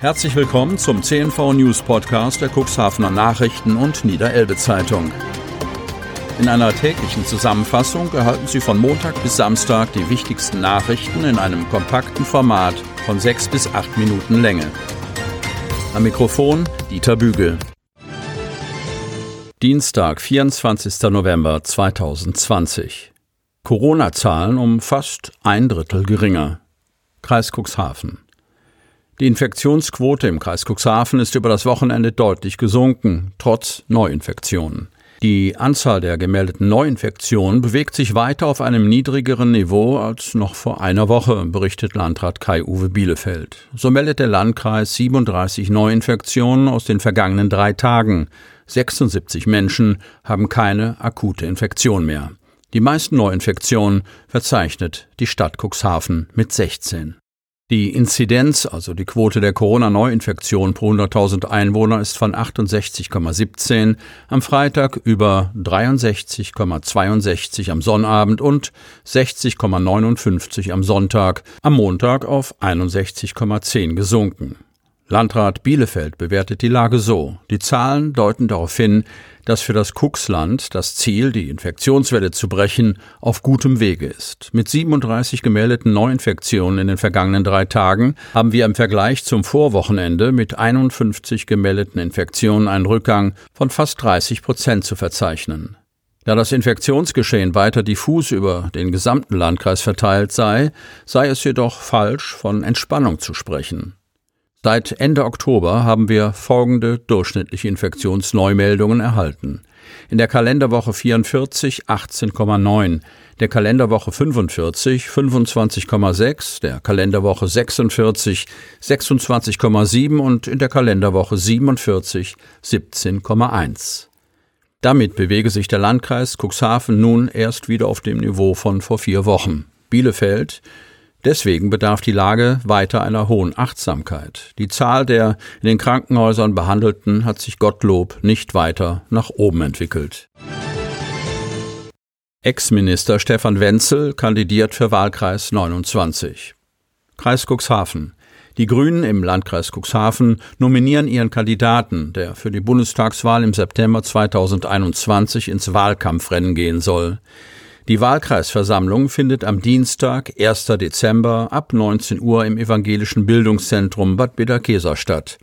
Herzlich willkommen zum CNV News Podcast der Cuxhavener Nachrichten und Niederelbe Zeitung. In einer täglichen Zusammenfassung erhalten Sie von Montag bis Samstag die wichtigsten Nachrichten in einem kompakten Format von sechs bis acht Minuten Länge. Am Mikrofon Dieter Bügel. Dienstag, 24. November 2020. Corona-Zahlen um fast ein Drittel geringer. Kreis Cuxhaven. Die Infektionsquote im Kreis Cuxhaven ist über das Wochenende deutlich gesunken, trotz Neuinfektionen. Die Anzahl der gemeldeten Neuinfektionen bewegt sich weiter auf einem niedrigeren Niveau als noch vor einer Woche, berichtet Landrat Kai-Uwe Bielefeld. So meldet der Landkreis 37 Neuinfektionen aus den vergangenen drei Tagen. 76 Menschen haben keine akute Infektion mehr. Die meisten Neuinfektionen verzeichnet die Stadt Cuxhaven mit 16. Die Inzidenz, also die Quote der Corona-Neuinfektion pro 100.000 Einwohner, ist von 68,17 am Freitag über 63,62 am Sonnabend und 60,59 am Sonntag, am Montag auf 61,10 gesunken. Landrat Bielefeld bewertet die Lage so. Die Zahlen deuten darauf hin, dass für das Kuxland das Ziel, die Infektionswelle zu brechen, auf gutem Wege ist. Mit 37 gemeldeten Neuinfektionen in den vergangenen drei Tagen haben wir im Vergleich zum Vorwochenende mit 51 gemeldeten Infektionen einen Rückgang von fast 30 Prozent zu verzeichnen. Da das Infektionsgeschehen weiter diffus über den gesamten Landkreis verteilt sei, sei es jedoch falsch, von Entspannung zu sprechen. Seit Ende Oktober haben wir folgende durchschnittliche Infektionsneumeldungen erhalten. In der Kalenderwoche 44 18,9, der Kalenderwoche 45 25,6, der Kalenderwoche 46 26,7 und in der Kalenderwoche 47 17,1. Damit bewege sich der Landkreis Cuxhaven nun erst wieder auf dem Niveau von vor vier Wochen. Bielefeld Deswegen bedarf die Lage weiter einer hohen Achtsamkeit. Die Zahl der in den Krankenhäusern Behandelten hat sich Gottlob nicht weiter nach oben entwickelt. Ex-Minister Stefan Wenzel kandidiert für Wahlkreis 29. Kreis Cuxhaven. Die Grünen im Landkreis Cuxhaven nominieren ihren Kandidaten, der für die Bundestagswahl im September 2021 ins Wahlkampfrennen gehen soll. Die Wahlkreisversammlung findet am Dienstag, 1. Dezember ab 19 Uhr im Evangelischen Bildungszentrum Bad Bederkesa statt.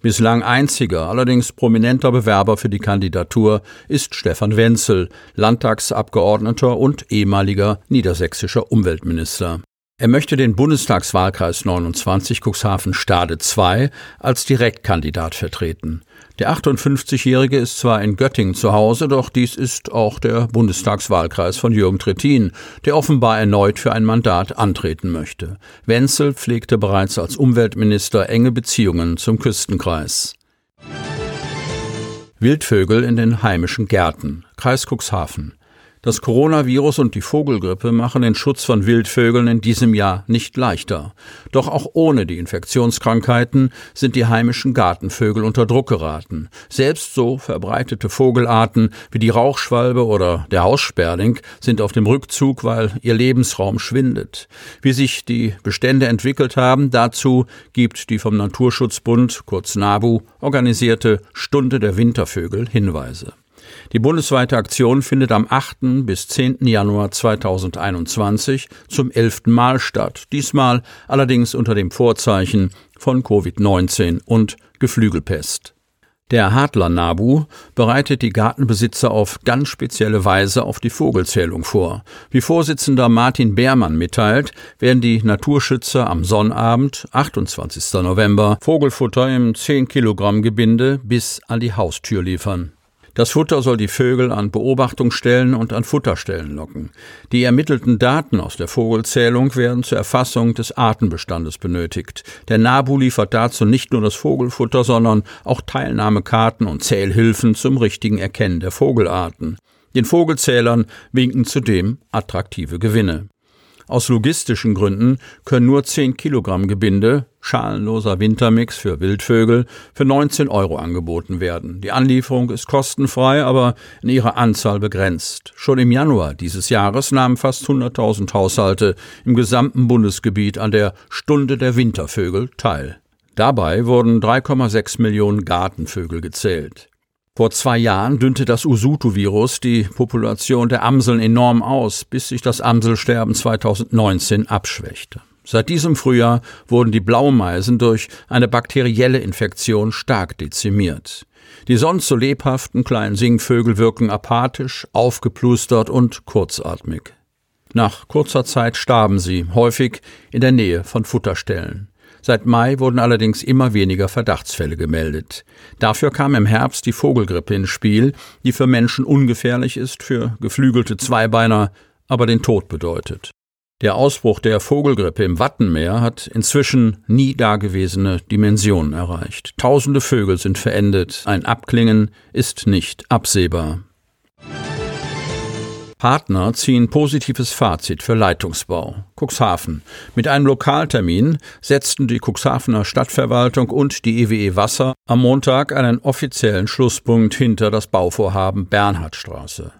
Bislang einziger, allerdings prominenter Bewerber für die Kandidatur ist Stefan Wenzel, Landtagsabgeordneter und ehemaliger niedersächsischer Umweltminister. Er möchte den Bundestagswahlkreis 29 Cuxhaven Stade 2 als Direktkandidat vertreten. Der 58-Jährige ist zwar in Göttingen zu Hause, doch dies ist auch der Bundestagswahlkreis von Jürgen Trittin, der offenbar erneut für ein Mandat antreten möchte. Wenzel pflegte bereits als Umweltminister enge Beziehungen zum Küstenkreis. Wildvögel in den heimischen Gärten. Kreis Cuxhaven. Das Coronavirus und die Vogelgrippe machen den Schutz von Wildvögeln in diesem Jahr nicht leichter. Doch auch ohne die Infektionskrankheiten sind die heimischen Gartenvögel unter Druck geraten. Selbst so verbreitete Vogelarten wie die Rauchschwalbe oder der Haussperling sind auf dem Rückzug, weil ihr Lebensraum schwindet. Wie sich die Bestände entwickelt haben, dazu gibt die vom Naturschutzbund, kurz NABU, organisierte Stunde der Wintervögel Hinweise. Die bundesweite Aktion findet am 8. bis 10. Januar 2021 zum elften Mal statt, diesmal allerdings unter dem Vorzeichen von Covid-19 und Geflügelpest. Der Hadler Nabu bereitet die Gartenbesitzer auf ganz spezielle Weise auf die Vogelzählung vor. Wie Vorsitzender Martin Beermann mitteilt, werden die Naturschützer am Sonnabend, 28. November, Vogelfutter im 10 Kilogramm Gebinde bis an die Haustür liefern. Das Futter soll die Vögel an Beobachtungsstellen und an Futterstellen locken. Die ermittelten Daten aus der Vogelzählung werden zur Erfassung des Artenbestandes benötigt. Der NABU liefert dazu nicht nur das Vogelfutter, sondern auch Teilnahmekarten und Zählhilfen zum richtigen Erkennen der Vogelarten. Den Vogelzählern winken zudem attraktive Gewinne. Aus logistischen Gründen können nur 10 Kilogramm Gebinde, schalenloser Wintermix für Wildvögel, für 19 Euro angeboten werden. Die Anlieferung ist kostenfrei, aber in ihrer Anzahl begrenzt. Schon im Januar dieses Jahres nahmen fast 100.000 Haushalte im gesamten Bundesgebiet an der Stunde der Wintervögel teil. Dabei wurden 3,6 Millionen Gartenvögel gezählt. Vor zwei Jahren dünnte das Usutu-Virus die Population der Amseln enorm aus, bis sich das Amselsterben 2019 abschwächte. Seit diesem Frühjahr wurden die Blaumeisen durch eine bakterielle Infektion stark dezimiert. Die sonst so lebhaften kleinen Singvögel wirken apathisch, aufgeplustert und kurzatmig. Nach kurzer Zeit starben sie, häufig in der Nähe von Futterstellen. Seit Mai wurden allerdings immer weniger Verdachtsfälle gemeldet. Dafür kam im Herbst die Vogelgrippe ins Spiel, die für Menschen ungefährlich ist, für geflügelte Zweibeiner aber den Tod bedeutet. Der Ausbruch der Vogelgrippe im Wattenmeer hat inzwischen nie dagewesene Dimensionen erreicht. Tausende Vögel sind verendet, ein Abklingen ist nicht absehbar. Partner ziehen positives Fazit für Leitungsbau. Cuxhaven. Mit einem Lokaltermin setzten die Cuxhavener Stadtverwaltung und die EWE e Wasser am Montag einen offiziellen Schlusspunkt hinter das Bauvorhaben Bernhardstraße.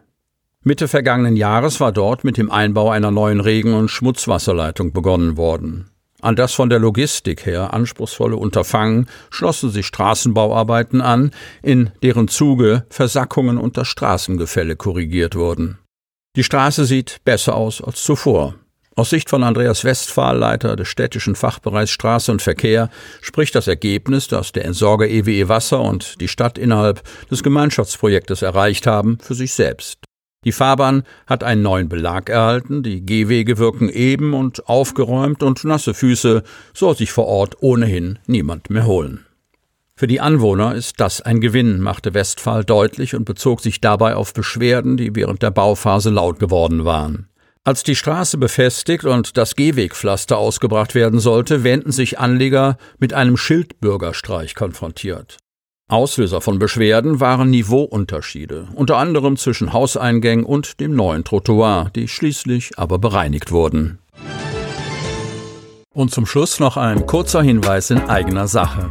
Mitte vergangenen Jahres war dort mit dem Einbau einer neuen Regen- und Schmutzwasserleitung begonnen worden. An das von der Logistik her anspruchsvolle Unterfangen schlossen sich Straßenbauarbeiten an, in deren Zuge Versackungen und das Straßengefälle korrigiert wurden. Die Straße sieht besser aus als zuvor. Aus Sicht von Andreas Westphal, Leiter des städtischen Fachbereichs Straße und Verkehr, spricht das Ergebnis, das der Entsorger EWE e Wasser und die Stadt innerhalb des Gemeinschaftsprojektes erreicht haben, für sich selbst. Die Fahrbahn hat einen neuen Belag erhalten, die Gehwege wirken eben und aufgeräumt und nasse Füße soll sich vor Ort ohnehin niemand mehr holen. Für die Anwohner ist das ein Gewinn, machte Westphal deutlich und bezog sich dabei auf Beschwerden, die während der Bauphase laut geworden waren. Als die Straße befestigt und das Gehwegpflaster ausgebracht werden sollte, wähnten sich Anleger mit einem Schildbürgerstreich konfrontiert. Auslöser von Beschwerden waren Niveauunterschiede, unter anderem zwischen Hauseingängen und dem neuen Trottoir, die schließlich aber bereinigt wurden. Und zum Schluss noch ein kurzer Hinweis in eigener Sache.